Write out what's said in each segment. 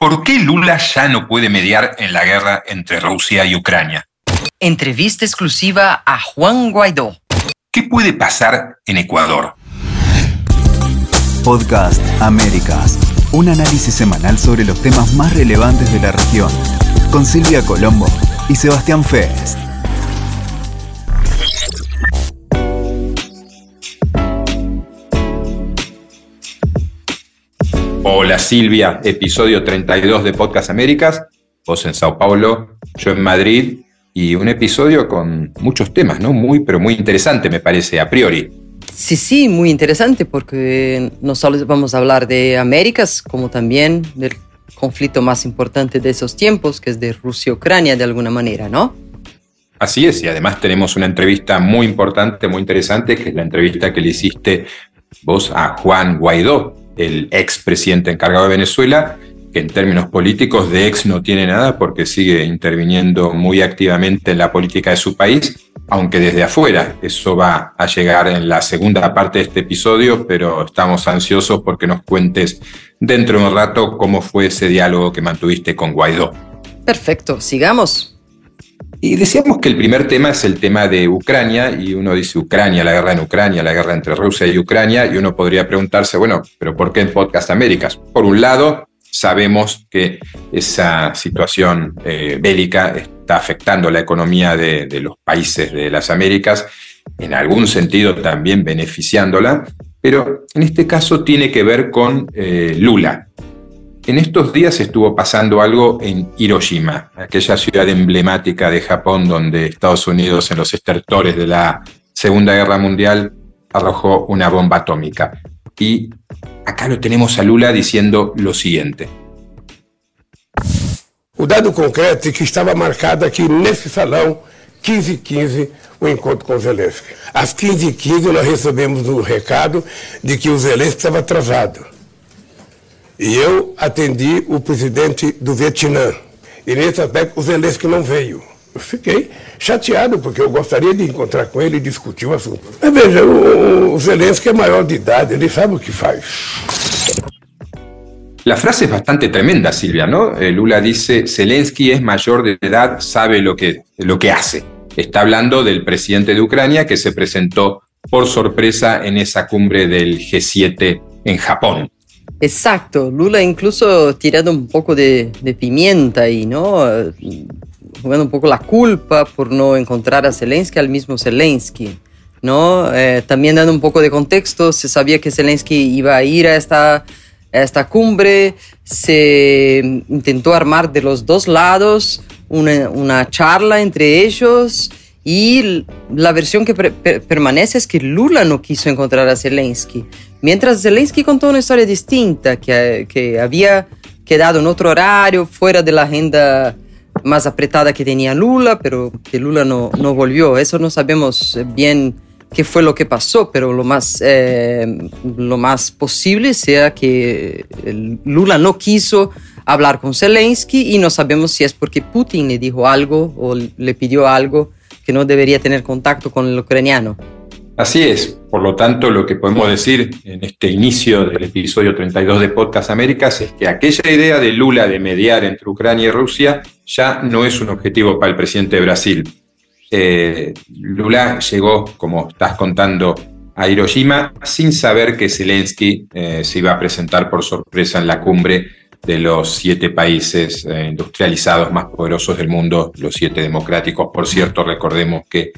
¿Por qué Lula ya no puede mediar en la guerra entre Rusia y Ucrania? Entrevista exclusiva a Juan Guaidó. ¿Qué puede pasar en Ecuador? Podcast Américas. Un análisis semanal sobre los temas más relevantes de la región. Con Silvia Colombo y Sebastián Fest. Hola Silvia, episodio 32 de Podcast Américas, vos en Sao Paulo, yo en Madrid, y un episodio con muchos temas, ¿no? Muy, pero muy interesante me parece a priori. Sí, sí, muy interesante porque no solo vamos a hablar de Américas, como también del conflicto más importante de esos tiempos, que es de Rusia-Ucrania de alguna manera, ¿no? Así es, y además tenemos una entrevista muy importante, muy interesante, que es la entrevista que le hiciste vos a Juan Guaidó, el expresidente encargado de Venezuela, que en términos políticos de ex no tiene nada porque sigue interviniendo muy activamente en la política de su país, aunque desde afuera. Eso va a llegar en la segunda parte de este episodio, pero estamos ansiosos porque nos cuentes dentro de un rato cómo fue ese diálogo que mantuviste con Guaidó. Perfecto, sigamos. Y decíamos que el primer tema es el tema de Ucrania, y uno dice Ucrania, la guerra en Ucrania, la guerra entre Rusia y Ucrania, y uno podría preguntarse, bueno, pero ¿por qué en Podcast Américas? Por un lado, sabemos que esa situación eh, bélica está afectando la economía de, los países de las Américas, en algún sentido también beneficiándola, pero en este caso tiene que ver con eh, Lula, en estos días estuvo pasando algo en Hiroshima, aquella ciudad emblemática de Japón donde Estados Unidos en los estertores de la Segunda Guerra Mundial arrojó una bomba atómica. Y acá lo tenemos a Lula diciendo lo siguiente. O dado concreto que estaba marcado aquí nesse salão 15 o encontro Zelensky. Às 15h15 nós recebemos um recado de que o Zelensky estava atrasado. E eu atendi o presidente do Vietnã. E nesse aspecto o Zelensky não veio. Eu fiquei chateado, porque eu gostaria de encontrar com ele e discutir o assunto. Mas veja, o, o Zelensky é maior de idade, ele sabe o que faz. La frase es bastante tremenda, Silvia, ¿no? Eh, Lula dice, Zelensky es mayor de edad, sabe lo que, lo que hace. Está hablando del presidente de Ucrania que se presentó por sorpresa en esa cumbre del G7 en Japón. Exacto, Lula incluso tirando un poco de, pimienta ahí, ¿no? Jugando un poco la culpa por no encontrar a Zelensky al mismo Zelensky, ¿no? Eh, también dando un poco de contexto, se sabía que Zelensky iba a ir a esta, esta cumbre, se intentó armar de los dos lados una, una charla entre ellos y la versión que permanece es que Lula no quiso encontrar a Zelensky. Mientras Zelensky contó una historia distinta, que, había quedado en otro horario, fuera de la agenda más apretada que tenía Lula, pero que Lula no, no volvió. Eso no sabemos bien qué fue lo que pasó, pero lo más, eh, lo más posible sea que Lula no quiso hablar con Zelensky y no sabemos si es porque Putin le dijo algo o le pidió algo que no debería tener contacto con el ucraniano. Así es, por lo tanto lo que podemos decir en este inicio del episodio 32 de Podcast Américas es que aquella idea de Lula de mediar entre Ucrania y Rusia ya no es un objetivo para el presidente de Brasil. Eh, Lula llegó, como estás contando, a Hiroshima sin saber que Zelensky eh, se iba a presentar por sorpresa en la cumbre de los siete países eh, industrializados más poderosos del mundo, los siete democráticos. Por cierto, recordemos que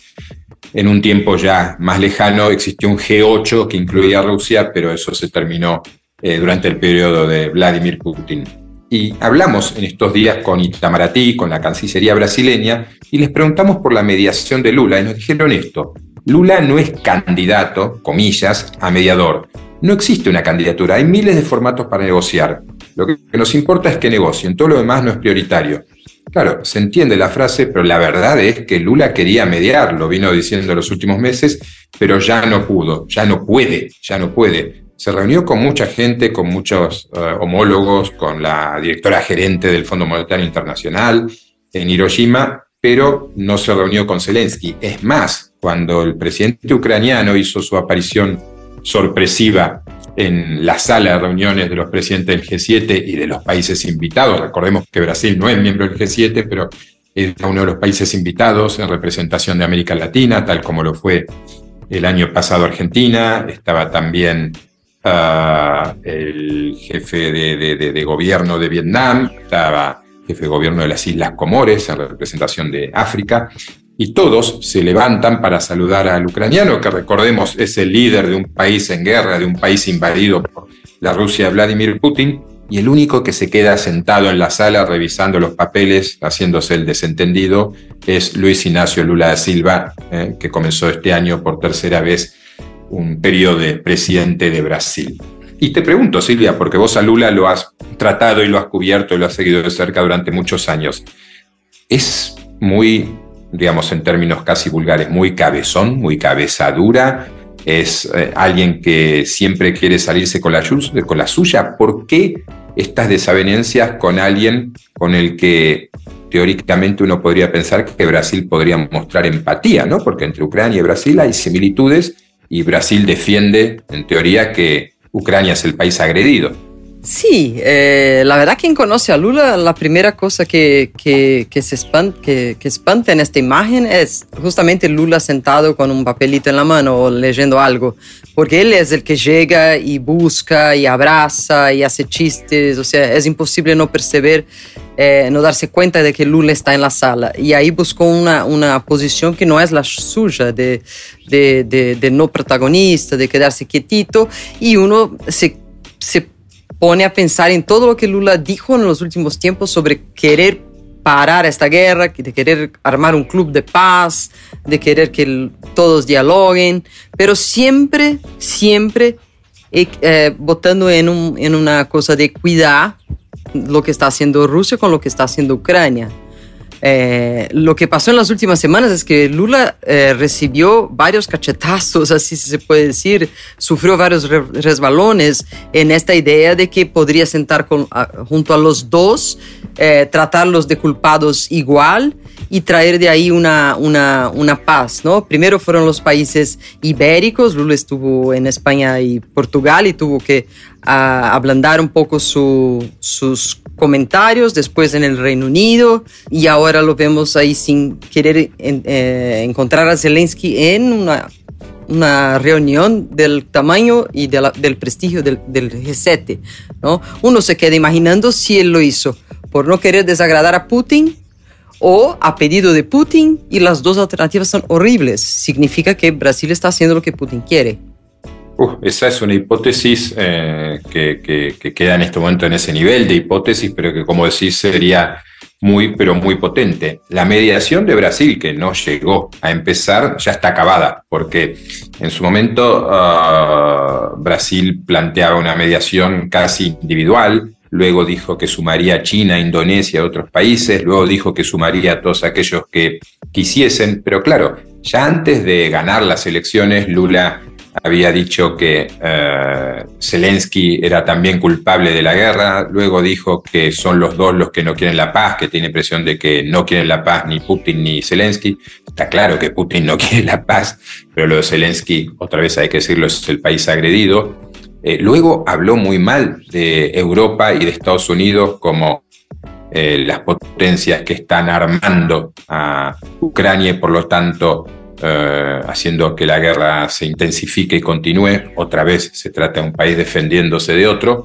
en un tiempo ya más lejano existió un G8 que incluía a Rusia, pero eso se terminó eh, durante el periodo de Vladimir Putin. Y hablamos en estos días con Itamaraty, con la Cancillería brasileña, y les preguntamos por la mediación de Lula, y nos dijeron esto, Lula no es candidato, comillas, a mediador. No existe una candidatura, hay miles de formatos para negociar. Lo que nos importa es que negocien, todo lo demás no es prioritario. Claro, se entiende la frase, pero la verdad es que Lula quería mediar, lo vino diciendo en los últimos meses, pero ya no pudo, ya no puede, ya no puede. Se reunió con mucha gente, con muchos eh, homólogos, con la directora gerente del Fondo Monetario Internacional en Hiroshima, pero no se reunió con Zelensky. Es más, cuando el presidente ucraniano hizo su aparición sorpresiva en la sala de reuniones de los presidentes del G7 y de los países invitados. Recordemos que Brasil no es miembro del G7, pero es uno de los países invitados en representación de América Latina, tal como lo fue el año pasado Argentina. Estaba también uh, el jefe de, de, gobierno de Vietnam, estaba jefe de gobierno de las Islas Comores en representación de África. Y todos se levantan para saludar al ucraniano, que recordemos es el líder de un país en guerra, de un país invadido por la Rusia, Vladimir Putin, y el único que se queda sentado en la sala revisando los papeles, haciéndose el desentendido, es Luis Ignacio Lula da Silva, eh, que comenzó este año por tercera vez un periodo de presidente de Brasil. Y te pregunto, Silvia, porque vos a Lula lo has tratado y lo has cubierto y lo has seguido de cerca durante muchos años. ¿Es muy, digamos en términos casi vulgares, muy cabezón, muy cabezadura? ¿Es eh, alguien que siempre quiere salirse con la, con la suya? ¿Por qué estas desavenencias con alguien con el que teóricamente uno podría pensar que Brasil podría mostrar empatía, ¿no? Porque entre Ucrania y Brasil hay similitudes y Brasil defiende, en teoría, que Ucrania es el país agredido. Sí, eh, la verdad quien conoce a Lula, la primera cosa que, que, que se espanta, que, que, espanta en esta imagen es justamente Lula sentado con un papelito en la mano o leyendo algo, porque él es el que llega y busca y abraza y hace chistes, o sea, es imposible no perceber, eh, no darse cuenta de que Lula está en la sala. Y ahí buscó una, una posición que no es la suya, de, de, de, de no protagonista, de quedarse quietito, y uno se, se pone a pensar en todo lo que Lula dijo en los últimos tiempos sobre querer parar esta guerra, de querer armar un club de paz, de querer que todos dialoguen, pero siempre, siempre eh, eh, votando en, un, en una cosa de cuidar lo que está haciendo Rusia con lo que está haciendo Ucrania. Eh, lo que pasó en las últimas semanas es que Lula eh, recibió varios cachetazos, así se puede decir, sufrió varios resbalones en esta idea de que podría sentar con, junto a los dos, eh, tratarlos de culpados igual y traer de ahí una, una, una, paz, ¿no? Primero fueron los países ibéricos, Lula estuvo en España y Portugal y tuvo que uh, ablandar un poco su, sus comentarios, después en el Reino Unido y ahora lo vemos ahí sin querer en, eh, encontrar a Zelensky en una, una reunión del tamaño y de la, del prestigio del, del G7. ¿no? Uno se queda imaginando si él lo hizo por no querer desagradar a Putin o a pedido de Putin y las dos alternativas son horribles. Significa que Brasil está haciendo lo que Putin quiere. Uh, esa es una hipótesis eh, que, que, que, queda en este momento en ese nivel de hipótesis, pero que como decís sería muy, pero muy potente. La mediación de Brasil, que no llegó a empezar, ya está acabada, porque en su momento uh, Brasil planteaba una mediación casi individual, luego dijo que sumaría a China, Indonesia, otros países, luego dijo que sumaría a todos aquellos que quisiesen, pero claro, ya antes de ganar las elecciones, Lula había dicho que uh, Zelensky era también culpable de la guerra, luego dijo que son los dos los que no quieren la paz, que tiene presión de que no quieren la paz ni Putin ni Zelensky. Está claro que Putin no quiere la paz, pero lo de Zelensky, otra vez hay que decirlo, es el país agredido. Eh, luego habló muy mal de Europa y de Estados Unidos como eh, las potencias que están armando a Ucrania y por lo tanto eh, haciendo que la guerra se intensifique y continúe. Otra vez se trata de un país defendiéndose de otro.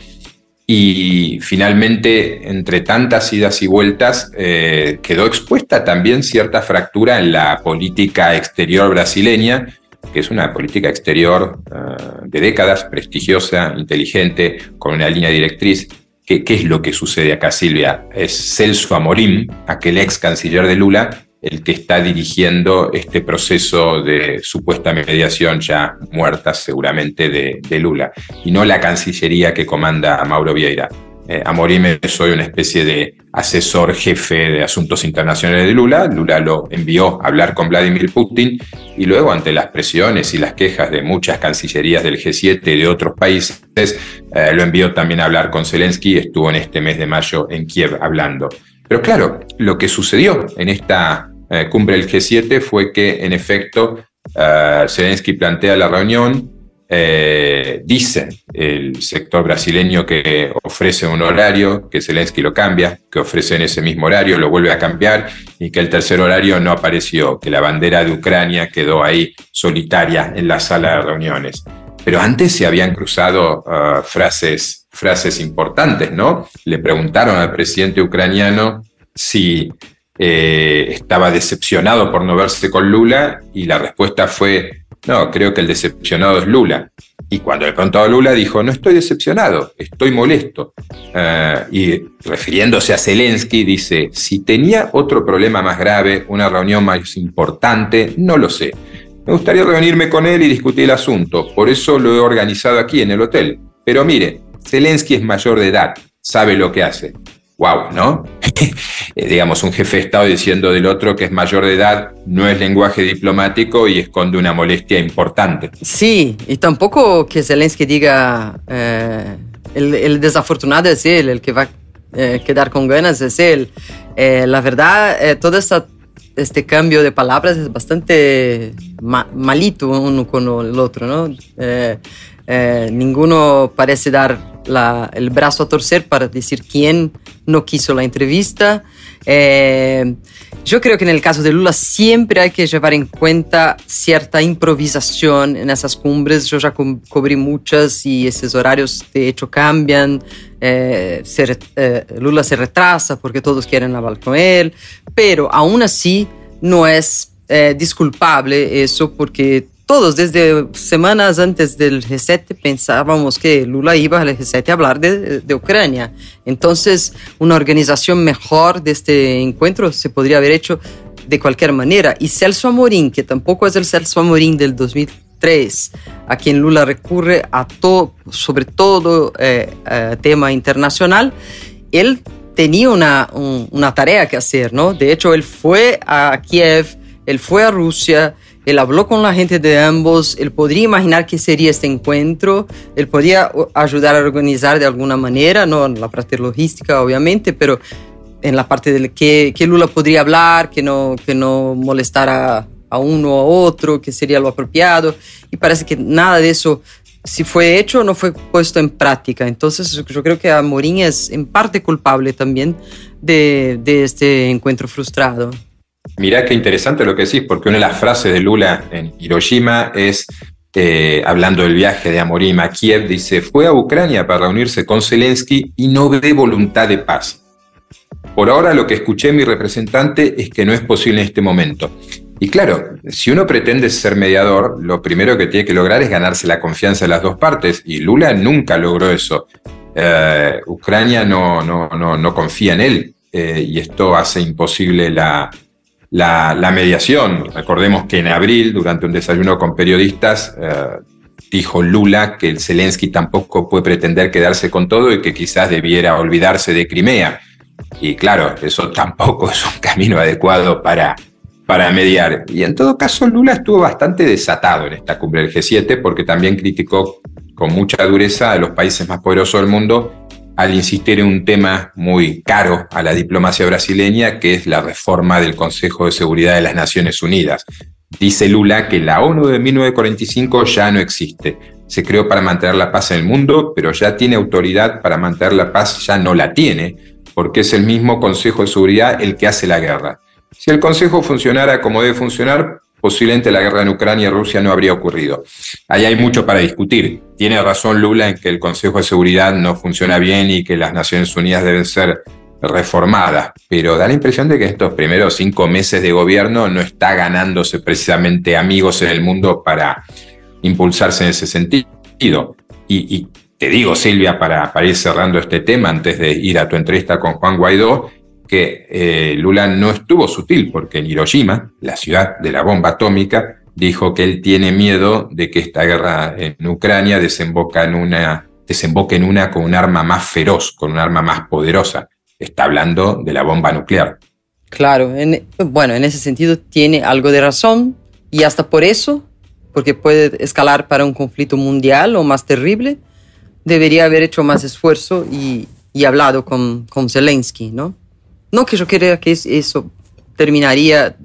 Y finalmente, entre tantas idas y vueltas, quedó expuesta también cierta fractura en la política exterior brasileña, que es una política exterior uh, de décadas, prestigiosa, inteligente, con una línea directriz. ¿Qué, ¿Qué, es lo que sucede acá, Silvia? Es Celso Amorim, aquel ex canciller de Lula, el que está dirigiendo este proceso de supuesta mediación ya muerta seguramente de, de Lula, y no la Cancillería que comanda a Mauro Vieira. Eh, Amorim soy una especie de asesor jefe de asuntos internacionales de Lula. Lula lo envió a hablar con Vladimir Putin y luego ante las presiones y las quejas de muchas cancillerías del G7 y de otros países, eh, lo envió también a hablar con Zelensky y estuvo en este mes de mayo en Kiev hablando. Pero claro, lo que sucedió en esta eh, cumbre del G7 fue que, en efecto, eh, Zelensky plantea la reunión, Eh, dice el sector brasileño que ofrece un horario, que Zelensky lo cambia, que ofrece en ese mismo horario, lo vuelve a cambiar y que el tercer horario no apareció, que la bandera de Ucrania quedó ahí solitaria en la sala de reuniones. Pero antes se habían cruzado uh, frases, frases importantes, ¿no? Le preguntaron al presidente ucraniano si eh, estaba decepcionado por no verse con Lula y la respuesta fue, no, creo que el decepcionado es Lula. Y cuando le preguntó Lula dijo, no estoy decepcionado, estoy molesto. Uh, y refiriéndose a Zelensky, dice, si tenía otro problema más grave, una reunión más importante, no lo sé. Me gustaría reunirme con él y discutir el asunto, por eso lo he organizado aquí en el hotel. Pero mire, Zelensky es mayor de edad, sabe lo que hace wow, ¿no? Eh, digamos, un jefe de Estado diciendo del otro que es mayor de edad no es lenguaje diplomático y esconde una molestia importante. Sí, y tampoco que Zelensky diga eh, el, desafortunado es él, el que va a eh, quedar con ganas es él. la verdad, todo este cambio de palabras es bastante malito uno con el otro, ¿no? Ninguno parece dar el brazo a torcer para decir quién no quiso la entrevista. Eh, yo creo que en el caso de Lula siempre hay que llevar en cuenta cierta improvisación en esas cumbres. Yo ya cubrí muchas y esos horarios de hecho cambian. Eh, eh, Lula se retrasa porque todos quieren hablar con él, pero aún así no es disculpable eso porque todos desde semanas antes del G7 pensábamos que Lula iba al G7 a hablar de, Ucrania. Entonces, una organización mejor de este encuentro se podría haber hecho de cualquier manera. Y Celso Amorín, que tampoco es el Celso Amorín del 2003, a quien Lula recurre a todo, sobre todo eh, eh, tema internacional, él tenía una, una tarea que hacer, ¿no? De hecho, él fue a Kiev, él fue a Rusia, él habló con la gente de ambos, él podría imaginar qué sería este encuentro, él podría ayudar a organizar de alguna manera, no en la parte logística obviamente, pero en la parte de que, que Lula podría hablar, que no, que no molestara a uno o a otro, que sería lo apropiado. Y parece que nada de eso, si fue hecho, no fue puesto en práctica. Entonces yo creo que Amorín es en parte culpable también de, de este encuentro frustrado. Mirá qué interesante lo que decís, porque una de las frases de Lula en Hiroshima es, eh, hablando del viaje de Amorim a Kiev, dice, fue a Ucrania para reunirse con Zelensky y no ve voluntad de paz. Por ahora lo que escuché mi representante es que no es posible en este momento. Y claro, si uno pretende ser mediador, lo primero que tiene que lograr es ganarse la confianza de las dos partes, y Lula nunca logró eso. Eh, Ucrania no, no, no, no, confía en él, eh, y esto hace imposible la, la, mediación. Recordemos que en abril, durante un desayuno con periodistas, eh, dijo Lula que el Zelensky tampoco puede pretender quedarse con todo y que quizás debiera olvidarse de Crimea. Y claro, eso tampoco es un camino adecuado para, para mediar. Y en todo caso, Lula estuvo bastante desatado en esta cumbre del G7 porque también criticó con mucha dureza a los países más poderosos del mundo al insistir en un tema muy caro a la diplomacia brasileña, que es la reforma del Consejo de Seguridad de las Naciones Unidas. Dice Lula que la ONU de 1945 ya no existe. Se creó para mantener la paz en el mundo, pero ya tiene autoridad para mantener la paz, ya no la tiene, porque es el mismo Consejo de Seguridad el que hace la guerra. Si el Consejo funcionara como debe funcionar, posiblemente la guerra en Ucrania y Rusia no habría ocurrido. Ahí hay mucho para discutir. Tiene razón Lula en que el Consejo de Seguridad no funciona bien y que las Naciones Unidas deben ser reformadas, pero da la impresión de que estos primeros cinco meses de gobierno no está ganándose precisamente amigos en el mundo para impulsarse en ese sentido. Y, te digo, Silvia, para, para ir cerrando este tema, antes de ir a tu entrevista con Juan Guaidó, que eh, Lula no estuvo sutil, porque en Hiroshima, la ciudad de la bomba atómica, dijo que él tiene miedo de que esta guerra en Ucrania desemboca en una, desemboque en una con un arma más feroz, con un arma más poderosa. Está hablando de la bomba nuclear. Claro, bueno, en ese sentido tiene algo de razón y hasta por eso, porque puede escalar para un conflicto mundial o más terrible, debería haber hecho más esfuerzo y, y hablado con, con Zelensky, ¿no? No que yo crea que eso terminaría,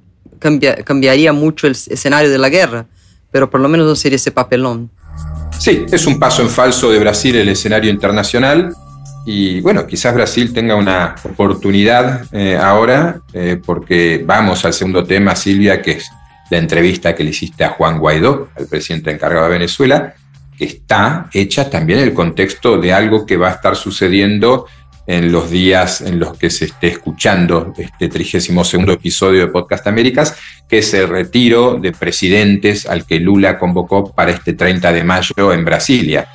cambiaría mucho el escenario de la guerra, pero por lo menos no sería ese papelón. Sí, es un paso en falso de Brasil el escenario internacional y bueno, quizás Brasil tenga una oportunidad eh, ahora eh, porque vamos al segundo tema, Silvia, que es la entrevista que le hiciste a Juan Guaidó, al presidente encargado de Venezuela, que está hecha también en el contexto de algo que va a estar sucediendo en los días en los que se esté escuchando este 32 episodio de Podcast Américas, que es el retiro de presidentes al que Lula convocó para este 30 de mayo en Brasilia.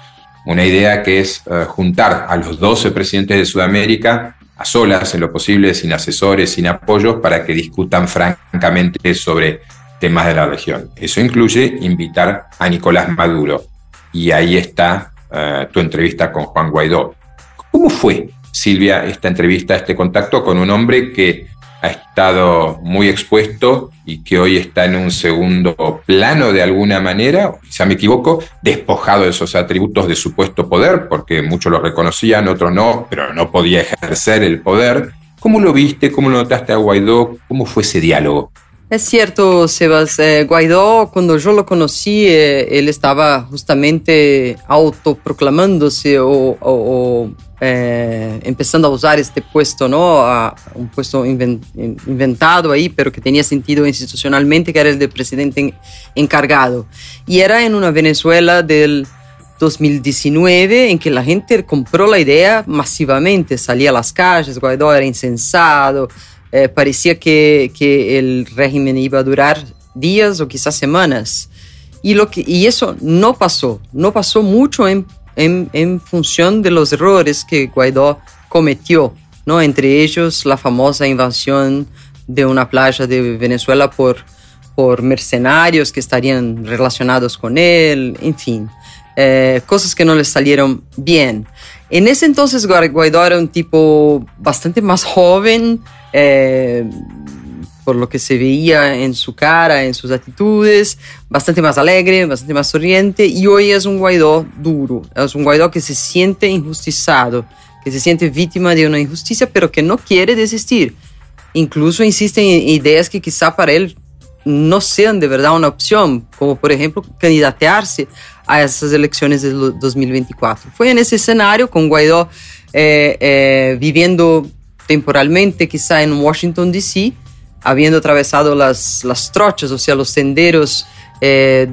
Una idea que es eh, juntar a los 12 presidentes de Sudamérica a solas, en lo posible, sin asesores, sin apoyos, para que discutan francamente sobre temas de la región. Eso incluye invitar a Nicolás Maduro. Y ahí está eh, tu entrevista con Juan Guaidó. ¿Cómo fue Silvia, esta entrevista, este contacto con un hombre que ha estado muy expuesto y que hoy está en un segundo plano de alguna manera, quizá me equivoco, despojado de esos atributos de supuesto poder, porque muchos lo reconocían, otros no, pero no podía ejercer el poder. ¿Cómo lo viste? ¿Cómo lo notaste a Guaidó? ¿Cómo fue ese diálogo? Es cierto, Sebas. Eh, Guaidó, cuando yo lo conocí, eh, él estaba justamente autoproclamándose o, o, eh, empezando a usar este puesto, ¿no? A, un puesto inventado ahí, pero que tenía sentido institucionalmente, que era el de presidente encargado. Y era en una Venezuela del 2019 en que la gente compró la idea masivamente, salía a las calles, Guaidó era insensado eh, parecía que, que, el régimen iba a durar días o quizás semanas. Y, lo que, y eso no pasó, no pasó mucho en, en, en función de los errores que Guaidó cometió, ¿no? entre ellos la famosa invasión de una playa de Venezuela por, por mercenarios que estarían relacionados con él, en fin, eh, cosas que no le salieron bien. En ese entonces Guaidó era un tipo bastante más joven, eh, por lo que se veía en su cara, en sus actitudes, bastante más alegre, bastante más sonriente, y hoy es un Guaidó duro, es un Guaidó que se siente injustizado, que se siente víctima de una injusticia, pero que no quiere desistir. Incluso insiste en ideas que quizá para él no sean de verdad una opción, como por ejemplo candidatearse a esas elecciones de 2024. Fue en ese escenario con Guaidó eh, eh, viviendo temporalmente quizá en Washington, D.C., habiendo atravesado las, las trochas, o sea, los senderos eh,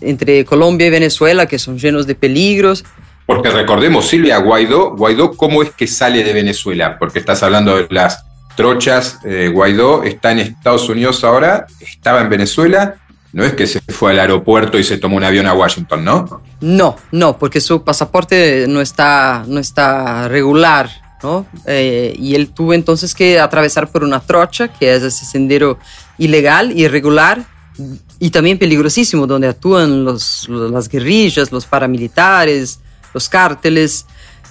entre Colombia y Venezuela, que son llenos de peligros. Porque recordemos, Silvia, Guaidó, Guaidó, ¿cómo es que sale de Venezuela? Porque estás hablando de las trochas, eh, Guaidó está en Estados Unidos ahora, estaba en Venezuela, no es que se fue al aeropuerto y se tomó un avión a Washington, ¿no? No, no, porque su pasaporte no está, no está regular eh, y él tuvo entonces que atravesar por una trocha, que es ese sendero ilegal, irregular y también peligrosísimo, donde actúan los, las guerrillas, los paramilitares, los cárteles.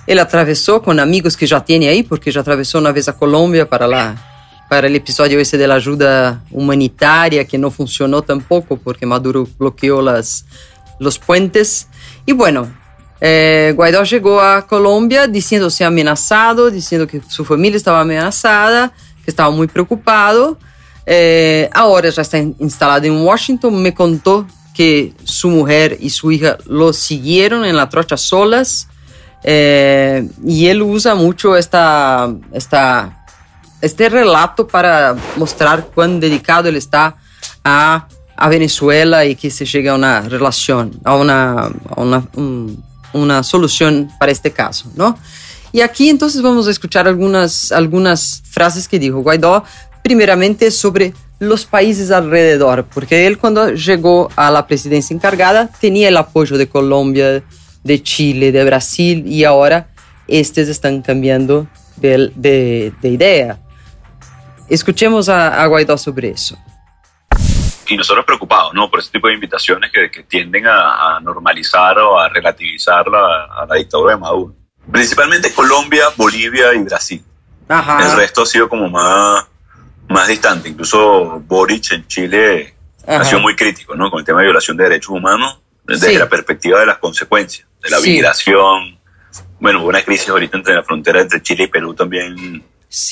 Él atravesó con amigos que ya tiene ahí, porque ya atravesó una vez a Colombia para, la, para el episodio ese de la ayuda humanitaria, que no funcionó tampoco, porque Maduro bloqueó las, los puentes. Y bueno, eh, Guaidó llegó a Colombia diciéndose amenazado, diciendo que su familia estaba amenazada, que estaba muy preocupado. Eh, ahora ya está instalado en Washington. Me contó que su mujer y su hija lo siguieron en la trocha solas. Eh, y él usa mucho esta, esta, este relato para mostrar cuán dedicado él está a, a Venezuela y que se llega a una relación, a una, a una un, una solución para este caso, ¿no? Y aquí entonces vamos a escuchar algunas, algunas frases que dijo Guaidó, primeramente sobre los países alrededor, porque él cuando llegó a la presidencia encargada tenía el apoyo de Colombia, de Chile, de Brasil y ahora estos están cambiando de, de, de idea. Escuchemos a Guaidó sobre eso y nosotros preocupados ¿no? por ese tipo de invitaciones que, que tienden a, normalizar o a relativizar la, a la dictadura de Maduro. Principalmente Colombia, Bolivia y Brasil. El resto ha sido como más, más distante. Incluso Boric en Chile ha sido muy crítico ¿no? con el tema de violación de derechos humanos desde la perspectiva de las consecuencias, de la migración. Bueno, hubo una crisis ahorita entre la frontera entre Chile y Perú también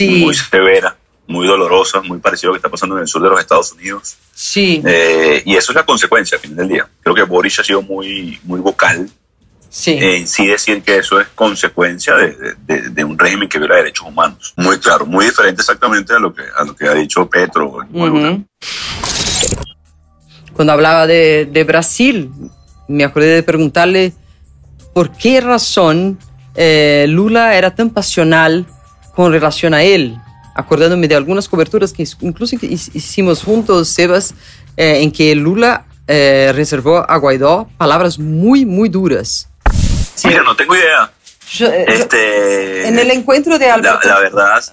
muy severa muy dolorosa, muy parecido a lo que está pasando en el sur de los Estados Unidos. Sí. Eh, y eso es la consecuencia al final del día. Creo que Boris ha sido muy, muy vocal Sí. en sí decir que eso es consecuencia de, de- de un régimen que viola derechos humanos. Muy claro, muy diferente exactamente a lo que, a lo que ha dicho Petro. Lula. Ujú. Cuando hablaba de, de Brasil, me acordé de preguntarle por qué razón eh, Lula era tan pasional con relación a él, acordándome de algunas coberturas que incluso hicimos juntos, Sebas, eh, en que Lula eh, reservó a Guaidó palabras muy, muy duras. Sí. Mira, no tengo idea. Yo, eh, Este, en el encuentro de la, Alberto... la verdad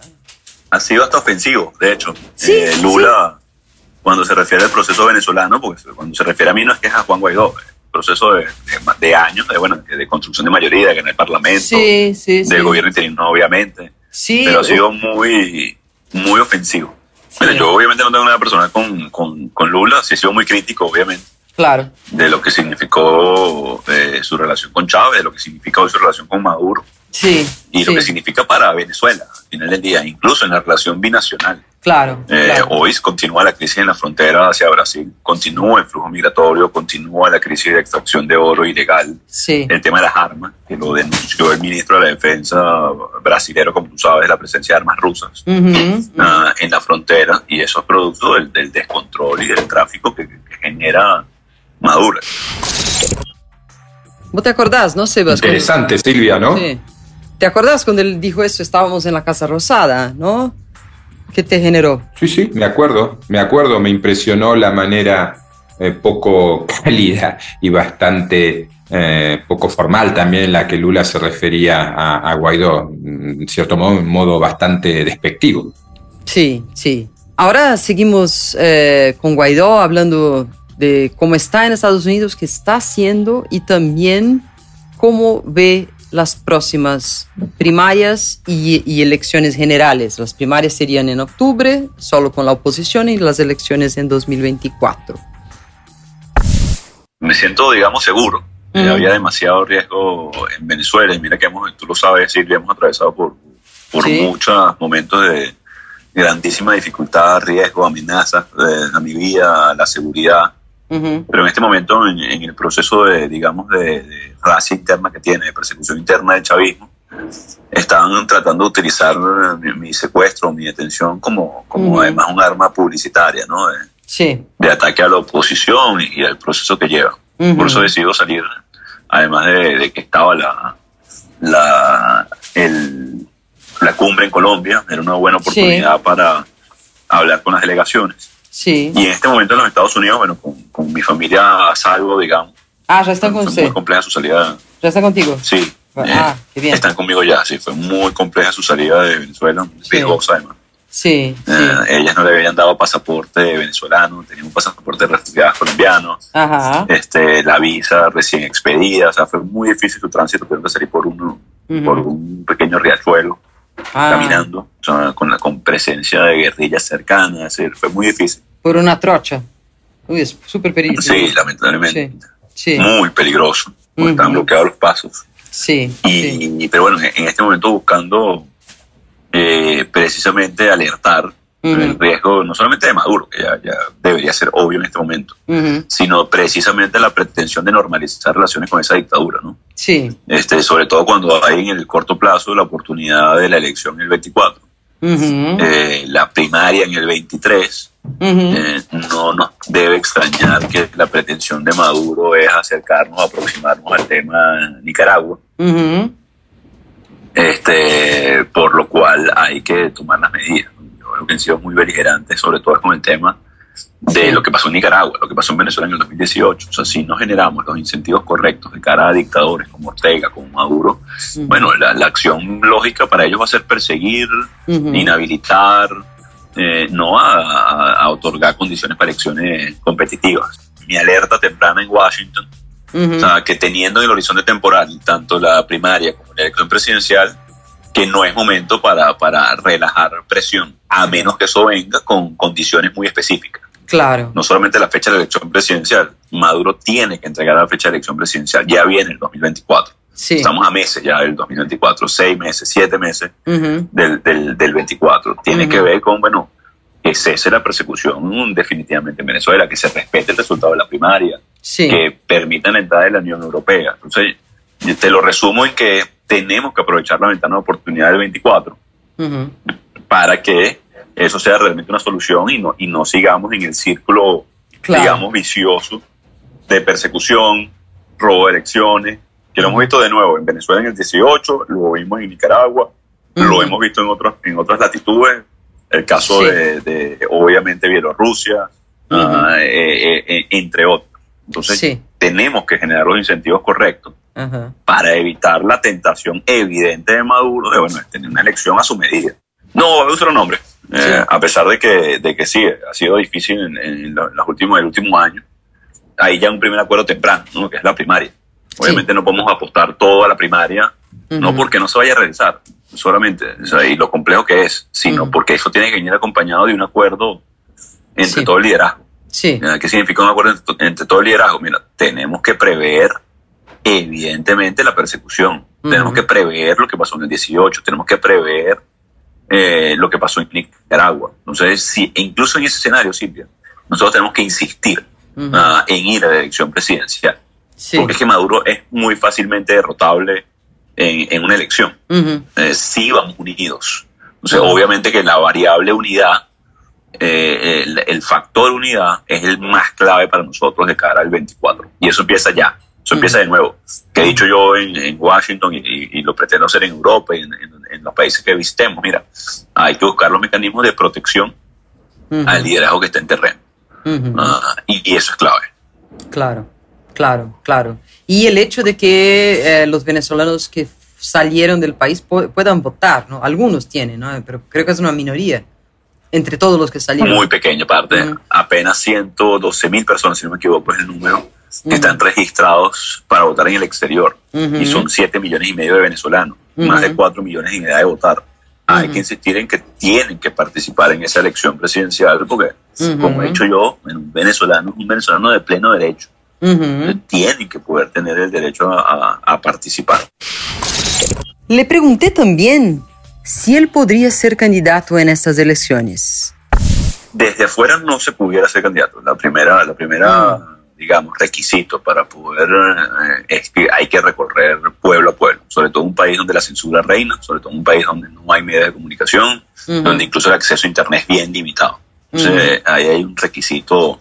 ha sido hasta ofensivo, de hecho. Sí, Eh, Lula, cuando se refiere al proceso venezolano, porque cuando se refiere a mí no es que es a Juan Guaidó, proceso de, de, de años, de, bueno, de construcción de mayoría, ganar el Parlamento, del gobierno interino, obviamente. Sí, pero ha sido muy, muy ofensivo. Mira, yo obviamente no tengo nada personal con, con, con Lula, sí he sido muy crítico, obviamente, claro. de lo que significó eh, su relación con Chávez, de lo que significa hoy su relación con Maduro Sí. y lo que significa para Venezuela, al final del día, incluso en la relación binacional. Claro. Eh, claro. Hoy continúa la crisis en la frontera hacia Brasil, continúa el flujo migratorio, continúa la crisis de extracción de oro ilegal, Sí. el tema de las armas, que lo denunció el ministro de la Defensa brasilero, como tú sabes, la presencia de armas rusas Ujú. ah, en la frontera, y eso es producto del, del descontrol y del tráfico que, que genera Maduro. ¿Vos te acordás, no, Sebas? Cuando- Interesante, Silvia, ¿no? Sí. ¿Te acordás cuando él dijo eso? Estábamos en la Casa Rosada, ¿no? ¿Qué te generó? Sí, sí, me acuerdo, me acuerdo, me impresionó la manera eh, poco cálida y bastante eh, poco formal también en la que Lula se refería a, a Guaidó, en cierto modo, un modo bastante despectivo. Sí, sí. Ahora seguimos eh, con Guaidó hablando de cómo está en Estados Unidos, qué está haciendo y también cómo ve las próximas primarias y, y elecciones generales. Las primarias serían en octubre, solo con la oposición, y las elecciones en 2024. Me siento, digamos, seguro. Eh, Ujú. había demasiado riesgo en Venezuela, y mira que hemos, tú lo sabes, Silvia, hemos atravesado por, por Sí. muchos momentos de grandísima dificultad, riesgo, amenazas eh, a mi vida, a la seguridad. Pero en este momento, en, en el proceso de, digamos, de, de raza interna que tiene, de persecución interna del chavismo, están tratando de utilizar eh, mi, mi secuestro, mi detención como, como además un arma publicitaria, ¿no? De, Sí. de ataque a la oposición y, al proceso que lleva. Ujú. Por eso decido salir, además de, de que estaba la, la, el- la cumbre en Colombia, era una buena oportunidad para hablar con las delegaciones. Sí. Y en este momento en los Estados Unidos, bueno, con, con mi familia a salvo, digamos, Ah, ya están con fue usted. muy compleja su salida. Ya está contigo. Sí, Ah, eh, qué bien. están conmigo ya, sí, fue muy compleja su salida de Venezuela, muy Sí. además. Sí, sí. Eh, ellas no le habían dado pasaporte venezolano, tenían un pasaporte de refugiados colombianos. Ajá. este, la visa recién expedida, o sea, fue muy difícil su tránsito, tuvieron que salir por, uno, por un pequeño riachuelo, Ah, caminando, o sea, con, la, con presencia de guerrillas cercanas, decir, fue muy difícil. Por una trocha. Uy, es súper peligroso. Sí, lamentablemente, Sí, muy peligroso, porque Ujú. estaban bloqueados los pasos. sí, Y, sí. Pero bueno, en, en este momento buscando eh, precisamente alertar El riesgo, no solamente de Maduro, que ya, ya debería ser obvio en este momento, sino precisamente la pretensión de normalizar relaciones con esa dictadura, ¿no? Sí. este, sobre todo cuando hay en el corto plazo la oportunidad de la elección en el 24, Ujú. eh, la primaria en el 23. Ujú. eh, no nos debe extrañar que la pretensión de Maduro es acercarnos, aproximarnos al tema Nicaragua, este, por lo cual hay que tomar las medidas. Han sido muy beligerantes, sobre todo con el tema de lo que pasó en Nicaragua, lo que pasó en Venezuela en el 2018. O sea, si no generamos los incentivos correctos de cara a dictadores como Ortega, como Maduro, bueno, la, la acción lógica para ellos va a ser perseguir, Ujú. inhabilitar, eh, no a, a- a otorgar condiciones para elecciones competitivas. Mi alerta temprana en Washington, Ujú. o sea, que teniendo en el horizonte temporal tanto la primaria como la elección presidencial, que no es momento para, para relajar presión, a menos que eso venga con condiciones muy específicas. Claro. No solamente la fecha de la elección presidencial, Maduro tiene que entregar la fecha de elección presidencial, ya viene el 2024. Sí. Estamos a meses ya del 2024, seis meses, siete meses del, del, del 24. Tiene que ver con, bueno, que cese la persecución definitivamente en Venezuela, que se respete el resultado de la primaria, Sí. que permita la entrada de la Unión Europea. Entonces, te lo resumo en que tenemos que aprovechar la ventana de oportunidad del 24 Ujú. para que eso sea realmente una solución y no, y no sigamos en el círculo, Claro. digamos, vicioso de persecución, robo de elecciones, que lo hemos visto de nuevo en Venezuela en el 18, lo vimos en Nicaragua, lo hemos visto en, otros, en otras latitudes, el caso Sí. de, de, obviamente, Bielorrusia, eh, eh, entre otros. Entonces, Sí. tenemos que generar los incentivos correctos Ajá. para evitar la tentación evidente de Maduro de bueno, tener una elección a su medida. No un nombre, eh, Sí. a pesar de que, de que sí, ha sido difícil en, en lo- los últimos, el último año. Hay ya un primer acuerdo temprano, ¿no? que es la primaria. Obviamente no podemos apostar todo a la primaria, no Ujú. porque no se vaya a realizar solamente, o sea, y lo complejo que es, sino Ujú. porque eso tiene que venir acompañado de un acuerdo entre Sí. todo el liderazgo. Sí. Mira, ¿Qué significa un acuerdo entre, entre todo el liderazgo? Mira, tenemos que prever evidentemente la persecución. Tenemos que prever lo que pasó en el 18, tenemos que prever eh, lo que pasó en Nicaragua. Entonces, si, e incluso en ese escenario, Silvia, nosotros tenemos que insistir ah, en ir a la elección presidencial. Sí. Porque es que Maduro es muy fácilmente derrotable en, en una elección. Ujú. Eh, sí vamos unidos. Entonces, obviamente que la variable unidad, eh, el, el factor unidad es el más clave para nosotros de cara al 24. Y eso empieza ya. Eso empieza de nuevo. Que he dicho yo en, en Washington y, y- y lo pretendo hacer en Europa y en, en- en los países que visitemos. Mira, hay que buscar los mecanismos de protección al liderazgo que está en terreno. Ah, y, y eso es clave. Claro, claro, claro. Y el hecho de que eh, los venezolanos que salieron del país pu- puedan votar, ¿no? Algunos tienen, ¿no? Pero creo que es una minoría entre todos los que salieron. Muy pequeña parte, Ujú. apenas 112 mil personas, si no me equivoco, es el número Ujú. están registrados para votar en el exterior. Ujú. Y son 7 millones y medio de venezolanos, Ujú. más de 4 millones en edad de votar. Hay que insistir en que tienen que participar en esa elección presidencial, porque, como he dicho yo, un venezolano es un venezolano de pleno derecho. Ujú. Tienen que poder tener el derecho a, a- a participar. Le pregunté también si él podría ser candidato en estas elecciones. desde afuera no se pudiera ser candidato. La primera, la primera digamos, requisito para poder eh, es que hay que recorrer pueblo a pueblo, sobre todo un país donde la censura reina, sobre todo un país donde no hay medios de comunicación, Ujú. donde incluso el acceso a Internet es bien limitado. Entonces, ahí hay un requisito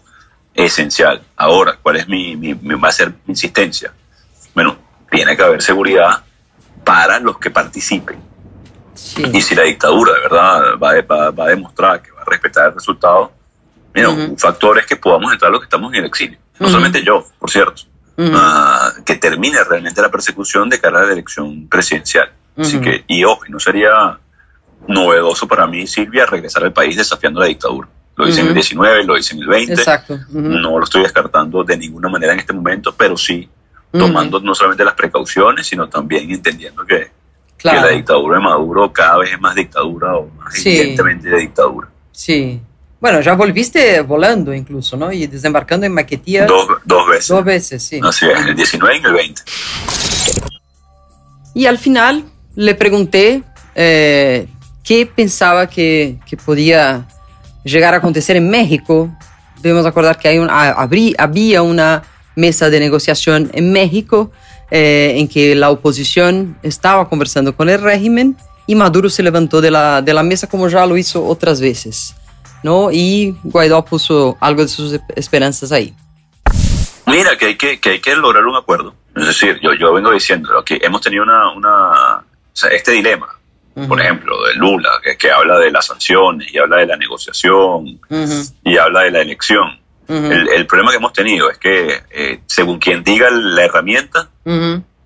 esencial. Ahora, ¿cuál es mi, mi- mi- va a ser mi insistencia? Bueno, tiene que haber seguridad para los que participen. Sí. Y si la dictadura de verdad va, a- va- va a demostrar que va a respetar el resultado, mira, Ujú. un factor es que podamos entrar los que estamos en el exilio. No solamente yo, por cierto. Ah, que termine realmente la persecución de cara a la elección presidencial. Así Ujú. que, y ojo, no sería novedoso para mí, Silvia, regresar al país desafiando la dictadura. Lo hice en el Ujú. 19, lo hice en el 20. Exacto. No lo estoy descartando de ninguna manera en este momento, pero sí tomando no solamente las precauciones, sino también entendiendo que, Claro. que la dictadura de Maduro cada vez es más dictadura o más Sí. evidentemente de dictadura. Sí. Bueno, ya volviste volando incluso, ¿no? Y desembarcando en Maquetía Dos, dos veces. dos veces, sí. Así es, en el 19 y el 20. Y al final le pregunté eh, qué pensaba que, que podía llegar a acontecer en México. Debemos acordar que hay un, habrí- había una mesa de negociación en México eh, en que la oposición estaba conversando con el régimen y Maduro se levantó de la, de la mesa como ya lo hizo otras veces. ¿No? Y Guaidó puso algo de sus esperanzas ahí. Mira, que hay que, que hay que lograr un acuerdo. Es decir, yo, yo vengo diciendo que hemos tenido una, una o sea, este dilema, por ejemplo, de Lula, que, que habla de las sanciones y habla de la negociación y habla de la elección. El, el problema que hemos tenido es que, eh, según quien diga la herramienta,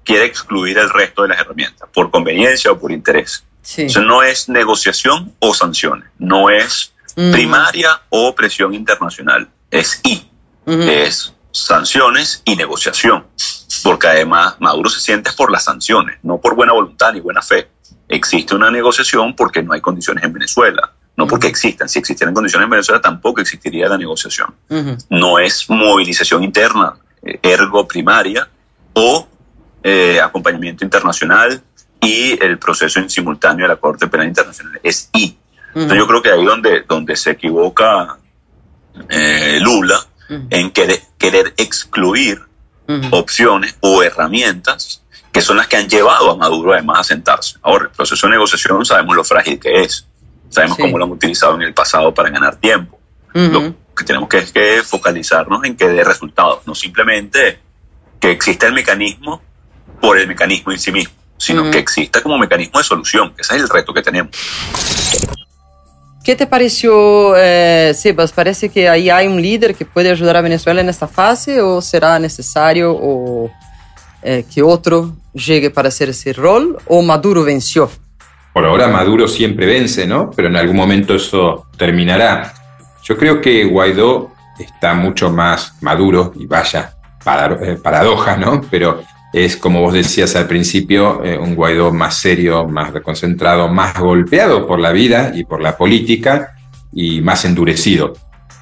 quiere excluir el resto de las herramientas, por conveniencia o por interés. Sí. No es negociación o sanciones, no es Primaria o presión internacional, es y, ujú. es sanciones y negociación, porque además Maduro se siente por las sanciones, no por buena voluntad ni buena fe. Existe una negociación porque no hay condiciones en Venezuela, no porque existan. Si existieran condiciones en Venezuela tampoco existiría la negociación. No es movilización interna, eh, ergo primaria, o eh, acompañamiento internacional y el proceso en simultáneo de la Corte Penal Internacional. Es I. Entonces yo creo que ahí donde, donde se equivoca eh, Lula en querer, querer excluir opciones o herramientas que son las que han llevado a Maduro además a sentarse. Ahora, el proceso de negociación sabemos lo frágil que es, sabemos cómo lo han utilizado en el pasado para ganar tiempo. Lo que tenemos que es que focalizarnos en que dé resultados, no simplemente que exista el mecanismo por el mecanismo en sí mismo, sino que exista como mecanismo de solución, ese es el reto que tenemos. ¿Qué te pareció, eh, Sebas? ¿Parece que ahí hay un líder que puede ayudar a Venezuela en esta fase o será necesario eh, que otro llegue para hacer ese rol o Maduro venció? Por ahora Maduro siempre vence, ¿no? Pero en algún momento eso terminará. Yo creo que Guaidó está mucho más maduro y vaya eh, paradoja, ¿no? Pero es, como vos decías al principio, eh, un Guaidó más serio, más reconcentrado, más golpeado por la vida y por la política y más endurecido.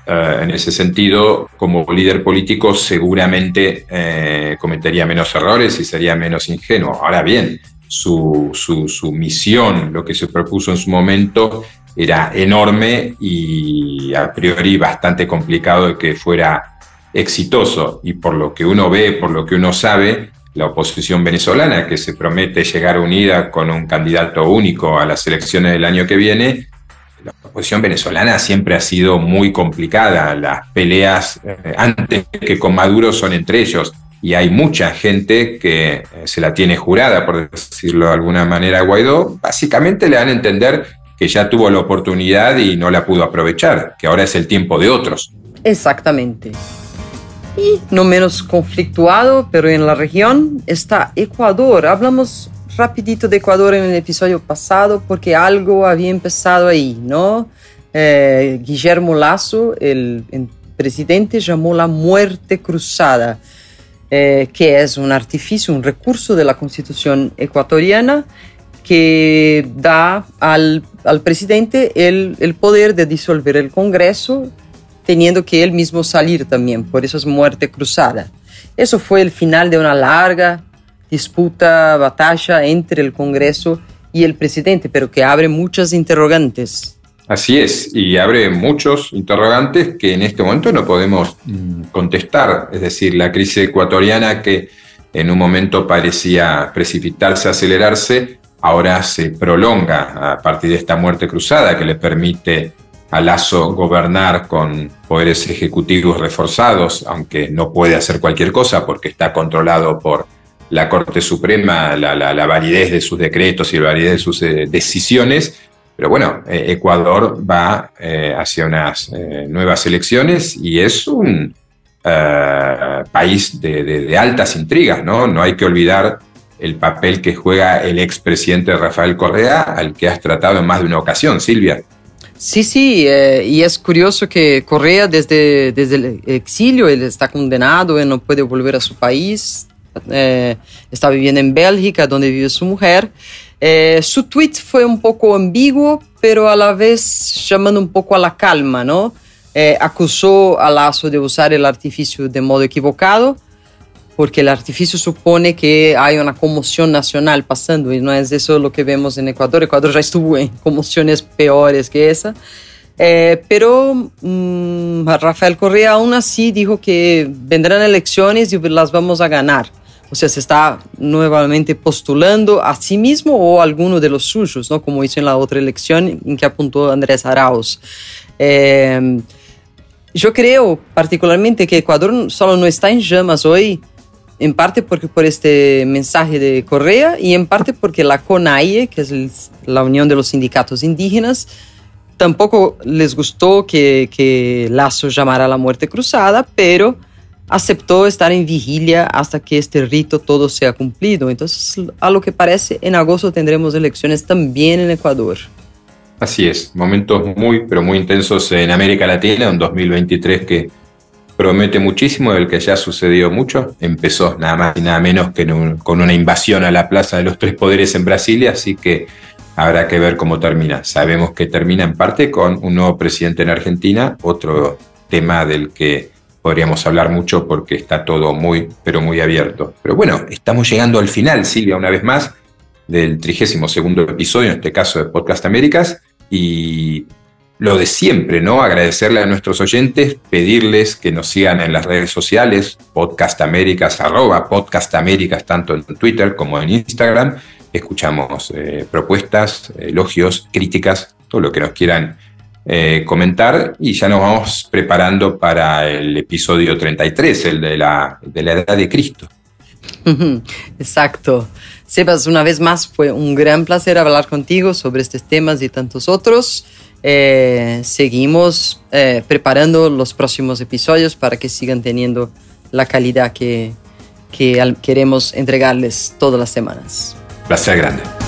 Eh, en ese sentido, como líder político, seguramente eh, cometería menos errores y sería menos ingenuo. Ahora bien, su, su, su, misión, lo que se propuso en su momento, era enorme y a priori bastante complicado de que fuera exitoso. Y por lo que uno ve, por lo que uno sabe, la oposición venezolana, que se promete llegar unida con un candidato único a las elecciones del año que viene, la oposición venezolana siempre ha sido muy complicada. Las peleas eh, antes que con Maduro son entre ellos. Y hay mucha gente que eh, se la tiene jurada, por decirlo de alguna manera, a Guaidó. Básicamente le dan a entender que ya tuvo la oportunidad y no la pudo aprovechar, que ahora es el tiempo de otros. Exactamente. Y no menos conflictuado, pero en la región, está Ecuador. Hablamos rapidito de Ecuador en el episodio pasado porque algo había empezado ahí, ¿no? Eh, Guillermo Lazo, el, presidente, llamó la muerte cruzada, eh, que es un artificio, un recurso de la constitución ecuatoriana que da al, al presidente el, el, poder de disolver el Congreso teniendo que él mismo salir también, por eso es muerte cruzada. Eso fue el final de una larga disputa, batalla entre el Congreso y el presidente, pero que abre muchas interrogantes. Así es, y abre muchos interrogantes que en este momento no podemos mm, contestar. Es decir, la crisis ecuatoriana que en un momento parecía precipitarse, acelerarse, ahora se prolonga a partir de esta muerte cruzada que le permite a Lazo gobernar con poderes ejecutivos reforzados, aunque no puede hacer cualquier cosa porque está controlado por la Corte Suprema, la, validez de sus decretos y la validez de sus eh, decisiones. Pero bueno, eh, Ecuador va eh, hacia unas nuevas elecciones y es un país de, de, altas intrigas, ¿no? No hay que olvidar el papel que juega el expresidente Rafael Correa, al que has tratado en más de una ocasión, Silvia. Sí, sí, eh, y es curioso que Correa desde, desde el exilio, él está condenado, él no puede volver a su país, eh, está viviendo en Bélgica, donde vive su mujer. Eh, su tweet fue un poco ambiguo, pero a la vez llamando un poco a la calma, ¿no? acusó a Lazo de usar el artificio de modo equivocado porque el artificio supone que hay una conmoción nacional pasando y no es eso lo que vemos en Ecuador. Ecuador ya estuvo en conmociones peores que esa. Eh, pero mm, Rafael Correa aún así dijo que vendrán elecciones y las vamos a ganar. O sea, se está nuevamente postulando a sí mismo o a alguno de los suyos, ¿no? como hizo en la otra elección en que apuntó Andrés Arauz. Eh, yo creo particularmente que Ecuador solo no está en llamas hoy en parte porque por este mensaje de Correa y en parte porque la CONAIE, que es la Unión de los Sindicatos Indígenas, tampoco les gustó que, que Lazo llamara a la muerte cruzada, pero aceptó estar en vigilia hasta que este rito todo sea cumplido. Entonces, a lo que parece, en agosto tendremos elecciones también en Ecuador. Así es, momentos muy, pero muy intensos en América Latina, en 2023 que promete muchísimo, del que ya sucedió mucho. Empezó nada más y nada menos que con una invasión a la Plaza de los Tres Poderes en Brasilia, así que habrá que ver cómo termina. Sabemos que termina en parte con un nuevo presidente en Argentina, otro tema del que podríamos hablar mucho porque está todo muy, pero muy abierto. Pero bueno, estamos llegando al final, Silvia, una vez más, del 32 episodio, en este caso de Podcast Américas, y lo de siempre, ¿no? Agradecerle a nuestros oyentes, pedirles que nos sigan en las redes sociales, Podcast Américas, arroba Podcast Américas, tanto en Twitter como en Instagram. Escuchamos eh, propuestas, elogios, críticas, todo lo que nos quieran eh, comentar y ya nos vamos preparando para el episodio 33, el de la, de la edad de Cristo. Exacto. Sebas, una vez más fue un gran placer hablar contigo sobre estos temas y tantos otros. Eh, seguimos eh, preparando los próximos episodios para que sigan teniendo la calidad que, que queremos entregarles todas las semanas. Placer grande.